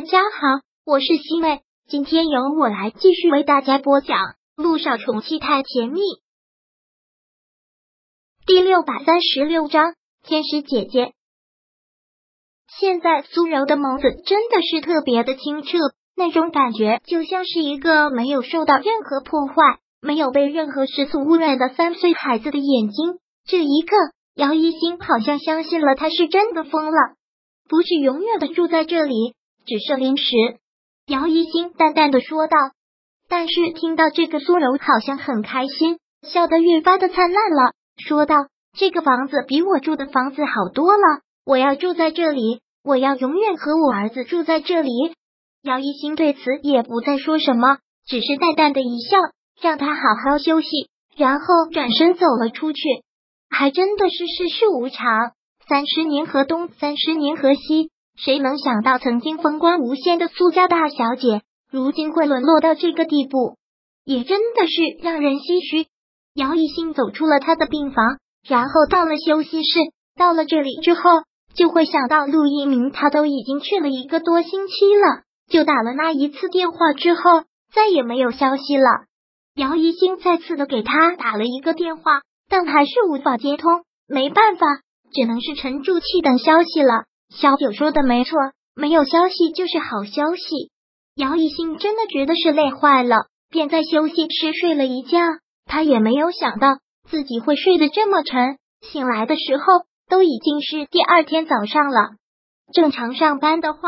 大家好，我是西妹，今天由我来继续为大家播讲《路上宠妻太甜蜜》第六百三十六章。天使姐姐，现在苏柔的眸子真的是特别的清澈，那种感觉就像是一个没有受到任何破坏、没有被任何世俗污染的三岁孩子的眼睛。这一刻，姚一星好像相信了，他是真的疯了，不是永远的住在这里。只是临时，姚一星淡淡的说道。但是听到这个，苏柔好像很开心，笑得越发的灿烂了，说道：“这个房子比我住的房子好多了，我要住在这里，我要永远和我儿子住在这里。”姚一星对此也不再说什么，只是淡淡的一笑，让他好好休息，然后转身走了出去。还真的是世事无常，三十年河东，三十年河西。谁能想到，曾经风光无限的苏家大小姐，如今会沦落到这个地步，也真的是让人唏嘘。姚一兴走出了他的病房，然后到了休息室。到了这里之后，就会想到陆一鸣，他都已经去了一个多星期了，就打了那一次电话之后，再也没有消息了。姚一兴再次的给他打了一个电话，但还是无法接通，没办法，只能是沉住气等消息了。小九说的没错，没有消息就是好消息。姚一兴真的觉得是累坏了，便在休息室睡了一觉。他也没有想到自己会睡得这么沉，醒来的时候都已经是第二天早上了。正常上班的话，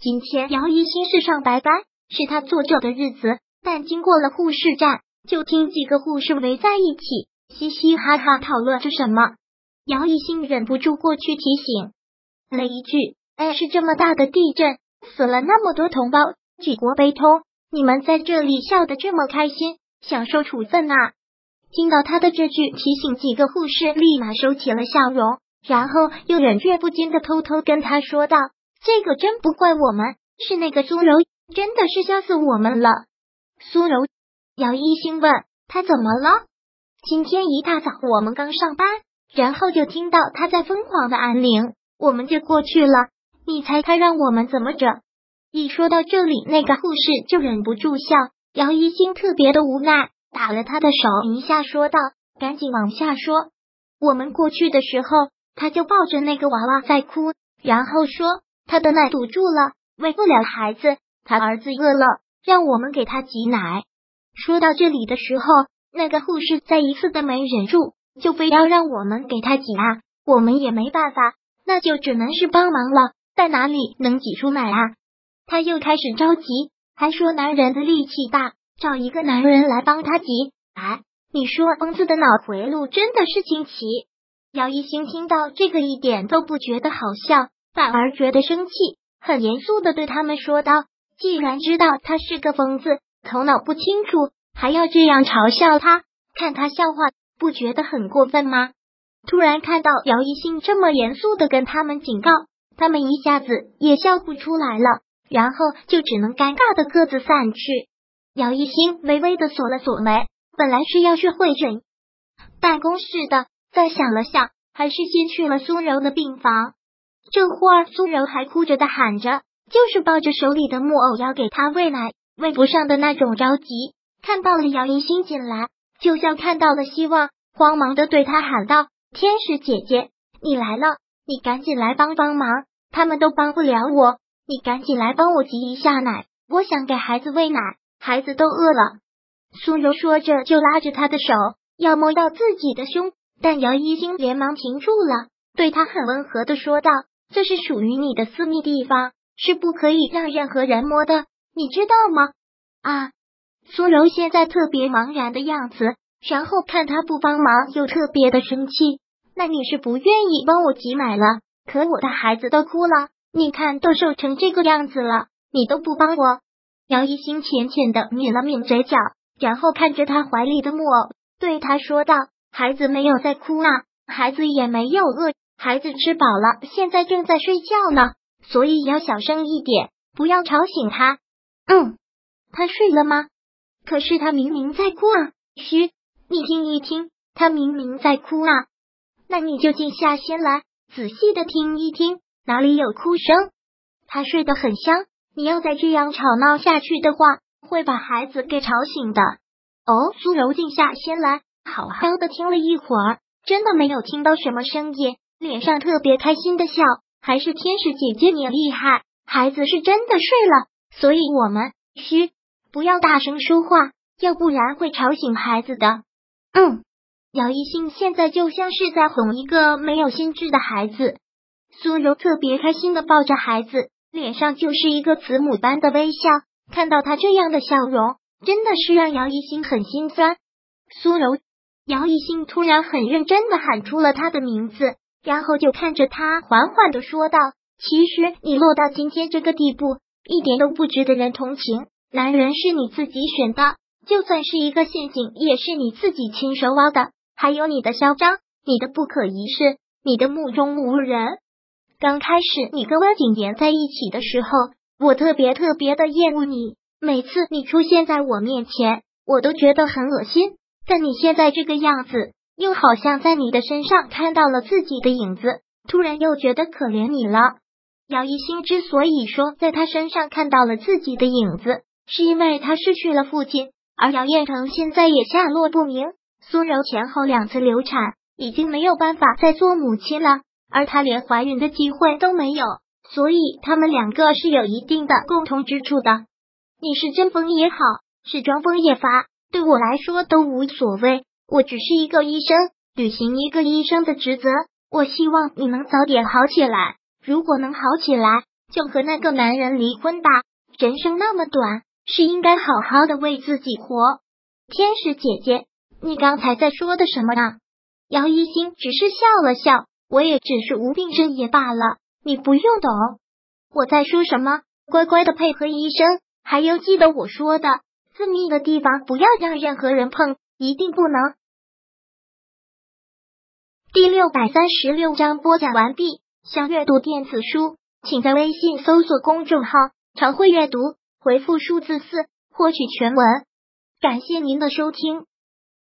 今天姚一兴是上白班，是他坐着的日子。但经过了护士站，就听几个护士围在一起，嘻嘻哈哈讨论着什么。姚一兴忍不住过去提醒。了一句：“哎，是这么大的地震，死了那么多同胞，举国悲痛。你们在这里笑得这么开心，享受处分啊！”听到他的这句提醒，几个护士立马收起了笑容，然后又忍俊不禁的偷偷跟他说道：“这个真不怪我们，是那个苏柔，真的是笑死我们了。”苏柔，姚一兴问他怎么了？今天一大早我们刚上班，然后就听到他在疯狂的按铃。我们就过去了，你猜他让我们怎么整？一说到这里，那个护士就忍不住笑。姚一星特别的无奈，打了他的手一下，说道：“赶紧往下说。”我们过去的时候，他就抱着那个娃娃在哭，然后说他的奶堵住了，喂不了孩子，他儿子饿了，让我们给他挤奶。说到这里的时候，那个护士再一次的没忍住，就非要让我们给他挤啊，我们也没办法。那就只能是帮忙了，在哪里能挤出奶啊？他又开始着急，还说男人的力气大，找一个男人来帮他挤。哎，你说疯子的脑回路真的是惊奇。姚一星听到这个一点都不觉得好笑，反而觉得生气，很严肃的对他们说道：“既然知道他是个疯子，头脑不清楚，还要这样嘲笑他，看他笑话，不觉得很过分吗？”突然看到姚一兴这么严肃的跟他们警告，他们一下子也笑不出来了，然后就只能尴尬的各自散去。姚一兴微微的锁了锁眉，本来是要去会诊办公室的，再想了想，还是先去了苏柔的病房。这会儿苏柔还哭着的喊着，就是抱着手里的木偶要给他喂奶，喂不上的那种着急。看到了姚一兴进来，就像看到了希望，慌忙的对他喊道。天使姐姐，你来了，你赶紧来帮帮忙，他们都帮不了我，你赶紧来帮我挤一下奶，我想给孩子喂奶，孩子都饿了。苏柔说着就拉着他的手，要摸到自己的胸，但姚一星连忙停住了，对他很温和的说道：“这是属于你的私密地方，是不可以让任何人摸的，你知道吗？”啊，苏柔现在特别茫然的样子。然后看他不帮忙，又特别的生气。那你是不愿意帮我挤奶了？可我的孩子都哭了，你看都瘦成这个样子了，你都不帮我。姚一星浅浅的抿了抿嘴角，然后看着他怀里的木偶，对他说道：“孩子没有在哭啊，孩子也没有饿，孩子吃饱了，现在正在睡觉呢，所以要小声一点，不要吵醒他。”嗯，他睡了吗？可是他明明在哭啊！嘘。你听一听，他明明在哭啊！那你就静下心来，仔细的听一听，哪里有哭声？他睡得很香，你要再这样吵闹下去的话，会把孩子给吵醒的。哦，苏柔静下心来，好好的听了一会儿，真的没有听到什么声音，脸上特别开心的笑。还是天使姐姐你厉害，孩子是真的睡了，所以我们嘘，不要大声说话，要不然会吵醒孩子的。嗯，姚一兴现在就像是在哄一个没有心智的孩子。苏柔特别开心的抱着孩子，脸上就是一个慈母般的微笑。看到他这样的笑容，真的是让姚一兴很心酸。苏柔，姚一兴突然很认真的喊出了他的名字，然后就看着他，缓缓的说道：“其实你落到今天这个地步，一点都不值得人同情。男人是你自己选的，就算是一个陷阱，也是你自己亲手挖的。还有你的嚣张，你的不可一世，你的目中无人。”刚开始你跟温景言在一起的时候，我特别特别的厌恶你。每次你出现在我面前，我都觉得很恶心。但你现在这个样子，又好像在你的身上看到了自己的影子，突然又觉得可怜你了。姚一星之所以说在他身上看到了自己的影子，是因为他失去了父亲，而姚彦成现在也下落不明。苏柔前后两次流产，已经没有办法再做母亲了。而她连怀孕的机会都没有，所以他们两个是有一定的共同之处的。你是真疯也好，是装疯也罢，对我来说都无所谓。我只是一个医生，履行一个医生的职责。我希望你能早点好起来。如果能好起来，就和那个男人离婚吧。人生那么短，是应该好好的为自己活。天使姐姐，你刚才在说的什么呢？姚一星只是笑了笑。我也只是无病呻吟罢了，你不用懂我在说什么。乖乖的配合医生，还有记得我说的，私密的地方不要让任何人碰，一定不能。第六百三十六章播讲完毕。想阅读电子书，请在微信搜索公众号“常会阅读”，回复数字四获取全文。感谢您的收听。